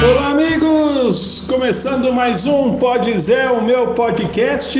Olá, amigos! Começando mais um Pode Zé, o meu podcast.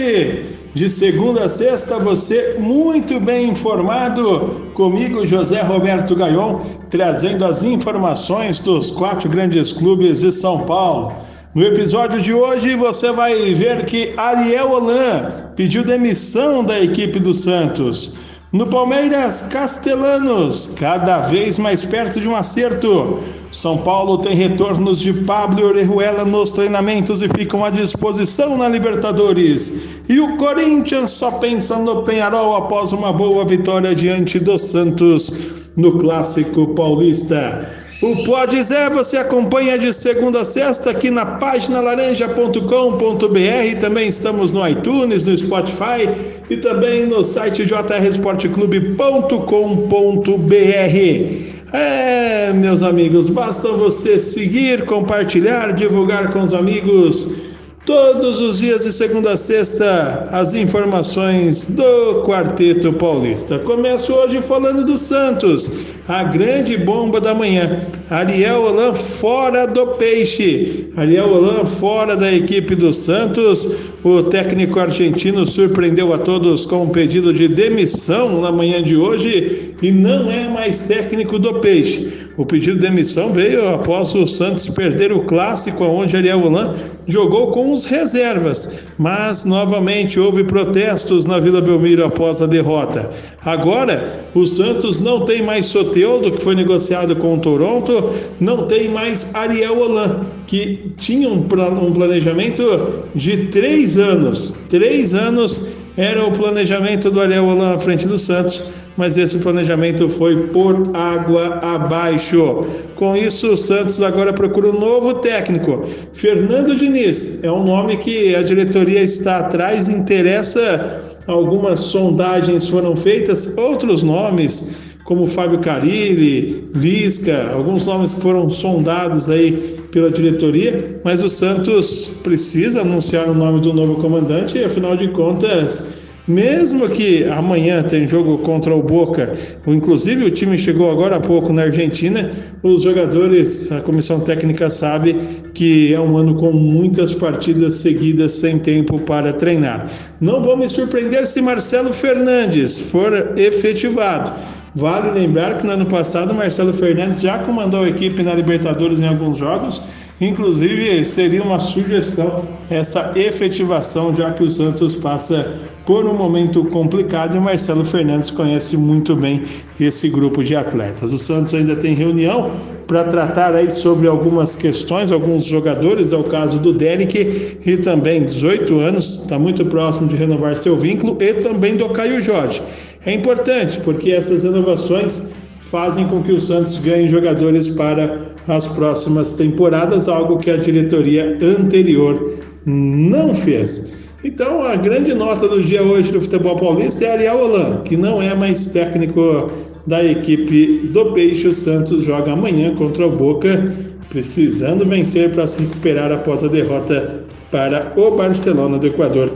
De segunda a sexta, você muito bem informado. Comigo, José Roberto Gaion, trazendo as informações dos quatro grandes clubes de São Paulo. No episódio de hoje, você vai ver que Ariel Holan pediu demissão da equipe do Santos. No Palmeiras, Castelanos, cada vez mais perto de um acerto. São Paulo tem retornos de Pablo e Orejuela nos treinamentos e ficam à disposição na Libertadores. E o Corinthians só pensa no Penharol após uma boa vitória diante do Santos no Clássico Paulista. O Pode Zé você acompanha de segunda a sexta aqui na página laranja.com.br. Também estamos no iTunes, no Spotify e também no site jrsportclube.com.br. É, meus amigos, basta você seguir, compartilhar, divulgar com os amigos Todos os dias de segunda a sexta, as informações do Quarteto Paulista. Começo hoje falando do Santos, a grande bomba da manhã. Ariel Holan fora do peixe. Ariel Holan fora da equipe do Santos. O técnico argentino surpreendeu a todos com um pedido de demissão na manhã de hoje e não é mais técnico do peixe. O pedido de demissão veio após o Santos perder o clássico, onde Ariel Holan jogou com os reservas, mas novamente houve protestos na Vila Belmiro após a derrota. Agora, o Santos não tem mais Soteudo, que foi negociado com o Toronto, não tem mais Ariel Holan, que tinha um planejamento de três anos. Três anos era o planejamento do Ariel Holan à frente do Santos mas esse planejamento foi por água abaixo. Com isso, o Santos agora procura um novo técnico. Fernando Diniz é um nome que a diretoria está atrás, interessa. Algumas sondagens foram feitas, outros nomes, como Fábio Carilli, Lisca, alguns nomes que foram sondados aí pela diretoria, mas o Santos precisa anunciar o nome do novo comandante e, afinal de contas, mesmo que amanhã tem jogo contra o Boca, inclusive o time chegou agora há pouco na Argentina, os jogadores, a comissão técnica sabe que é um ano com muitas partidas seguidas sem tempo para treinar. Não vou me surpreender se Marcelo Fernandes for efetivado. Vale lembrar que no ano passado Marcelo Fernandes já comandou a equipe na Libertadores em alguns jogos Inclusive, seria uma sugestão essa efetivação, já que o Santos passa por um momento complicado e Marcelo Fernandes conhece muito bem esse grupo de atletas. O Santos ainda tem reunião para tratar aí sobre algumas questões, alguns jogadores, é o caso do Derek, e também 18 anos, está muito próximo de renovar seu vínculo, e também do Caio Jorge. É importante porque essas renovações fazem com que o Santos ganhe jogadores para as próximas temporadas, algo que a diretoria anterior não fez. Então, a grande nota do dia hoje do futebol paulista é Ariel Holan, que não é mais técnico da equipe do Peixe. O Santos joga amanhã contra o Boca, precisando vencer para se recuperar após a derrota para o Barcelona do Equador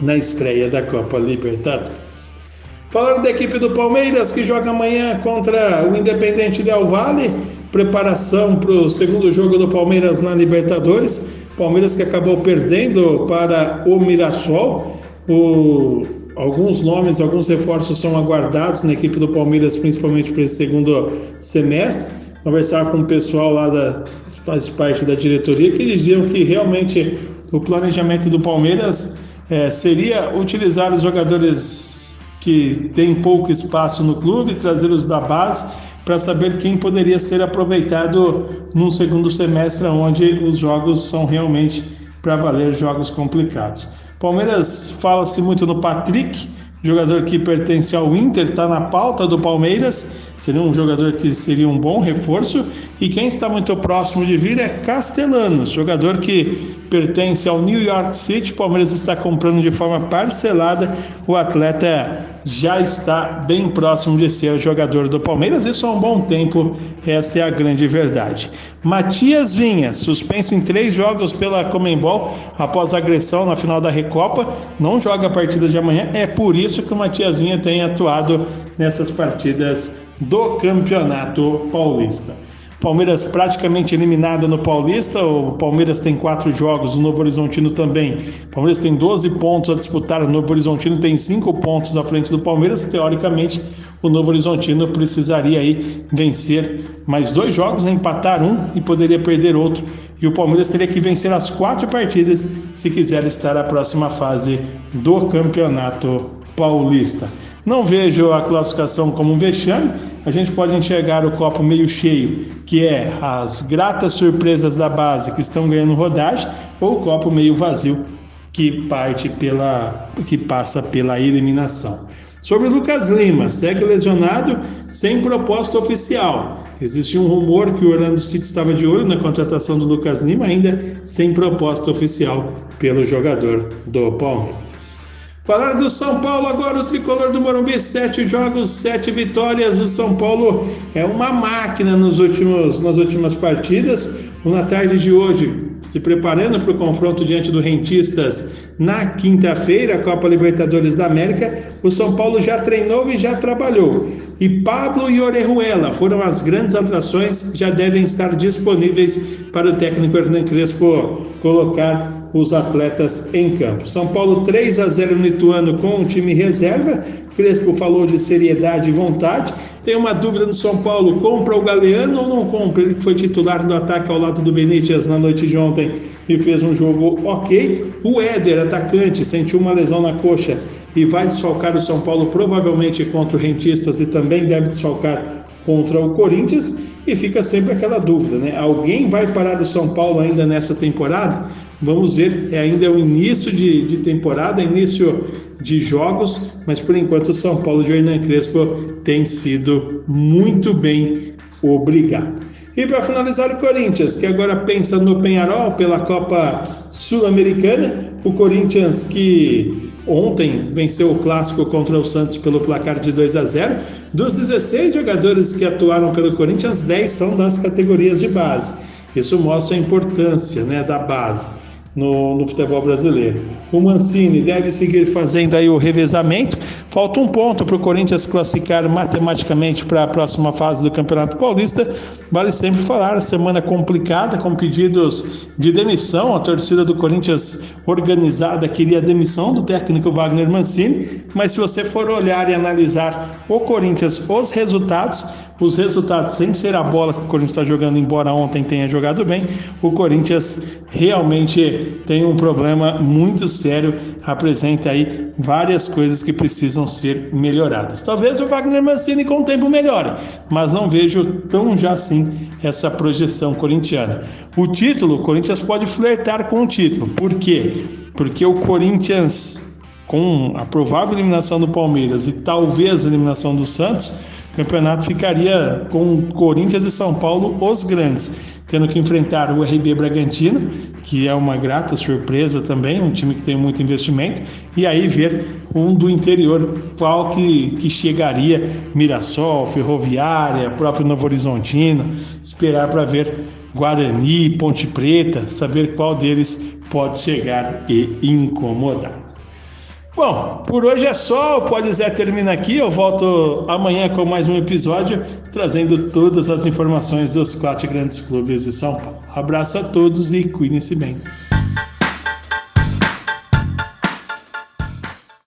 na estreia da Copa Libertadores. Falando da equipe do Palmeiras, que joga amanhã contra o Independente Del Valle, preparação para o segundo jogo do Palmeiras na Libertadores. Palmeiras que acabou perdendo para o Mirassol. O, alguns nomes, alguns reforços são aguardados na equipe do Palmeiras, principalmente para esse segundo semestre. Conversar com o pessoal lá da faz parte da diretoria que eles diziam que realmente o planejamento do Palmeiras é, seria utilizar os jogadores que tem pouco espaço no clube, trazê-los da base para saber quem poderia ser aproveitado num segundo semestre, onde os jogos são realmente para valer jogos complicados. Palmeiras fala-se muito no Patrick, jogador que pertence ao Inter, está na pauta do Palmeiras, seria um jogador que seria um bom reforço. E quem está muito próximo de vir é Castellanos, jogador que pertence ao New York City. Palmeiras está comprando de forma parcelada. O atleta já está bem próximo de ser o jogador do Palmeiras. Isso há um bom tempo, essa é a grande verdade. Matias Vinha, suspenso em três jogos pela Comembol após agressão na final da Recopa, não joga a partida de amanhã. É por isso que o Matias Vinha tem atuado nessas partidas do Campeonato Paulista. Palmeiras praticamente eliminado no Paulista. O Palmeiras tem quatro jogos, o Novo Horizontino também. O Palmeiras tem 12 pontos a disputar, o Novo Horizontino tem cinco pontos à frente do Palmeiras. Teoricamente, o Novo Horizontino precisaria aí vencer mais dois jogos, empatar um e poderia perder outro. E o Palmeiras teria que vencer as quatro partidas se quiser estar na próxima fase do Campeonato Paulista. Não vejo a classificação como um vexame, a gente pode enxergar o copo meio cheio, que é as gratas surpresas da base que estão ganhando rodagem, ou o copo meio vazio, que parte pela que passa pela eliminação. Sobre Lucas Lima, segue lesionado sem proposta oficial. Existia um rumor que o Orlando City estava de olho na contratação do Lucas Lima, ainda sem proposta oficial pelo jogador do Palmeiras. Falar do São Paulo agora, o tricolor do Morumbi, sete jogos, sete vitórias. O São Paulo é uma máquina nos últimos, nas últimas partidas. Na tarde de hoje, se preparando para o confronto diante do Rentistas na quinta-feira, Copa Libertadores da América, o São Paulo já treinou e já trabalhou. E Pablo e Orejuela foram as grandes atrações, já devem estar disponíveis para o técnico Hernan Crespo colocar os atletas em campo. São Paulo 3 a 0 no Ituano com o time reserva. Crespo falou de seriedade e vontade. Tem uma dúvida no São Paulo: compra o Galeano ou não compra? Ele que foi titular do ataque ao lado do Benítez na noite de ontem e fez um jogo ok. O Éder, atacante, sentiu uma lesão na coxa e vai desfalcar o São Paulo provavelmente contra o Rentistas e também deve desfalcar contra o Corinthians. E fica sempre aquela dúvida, né? Alguém vai parar o São Paulo ainda nessa temporada? Vamos ver, é ainda é o início de, de temporada, início de jogos, mas por enquanto o São Paulo de Hernan Crespo tem sido muito bem obrigado. E para finalizar, o Corinthians, que agora pensa no Penharol pela Copa Sul-Americana. O Corinthians que ontem venceu o clássico contra o Santos pelo placar de 2 a 0. Dos 16 jogadores que atuaram pelo Corinthians, 10 são das categorias de base. Isso mostra a importância né, da base no, no, futebol brasileiro. O Mancini deve seguir fazendo aí o revezamento. Falta um ponto para o Corinthians classificar matematicamente para a próxima fase do Campeonato Paulista. Vale sempre falar, semana complicada, com pedidos de demissão. A torcida do Corinthians organizada queria a demissão do técnico Wagner Mancini, mas se você for olhar e analisar o Corinthians, os resultados, os resultados, sem ser a bola que o Corinthians está jogando, embora ontem tenha jogado bem, o Corinthians realmente tem um problema muito sério, apresenta aí várias coisas que precisam ser melhoradas. Talvez o Wagner Mancini com o tempo melhore, mas não vejo tão já assim essa projeção corintiana. O título, o Corinthians pode flertar com o título. Por quê? Porque o Corinthians, com a provável eliminação do Palmeiras e talvez a eliminação do Santos, o campeonato ficaria com Corinthians e São Paulo os grandes, tendo que enfrentar o RB Bragantino, que é uma grata surpresa também, um time que tem muito investimento, e aí ver um do interior, qual que, que chegaria, Mirassol, Ferroviária, próprio Novo Horizontino, esperar para ver Guarani, Ponte Preta, saber qual deles pode chegar e incomodar. Bom, por hoje é só. O Pode Zé termina aqui. Eu volto amanhã com mais um episódio, trazendo todas as informações dos quatro grandes clubes de São Paulo. Abraço a todos e cuidem-se bem.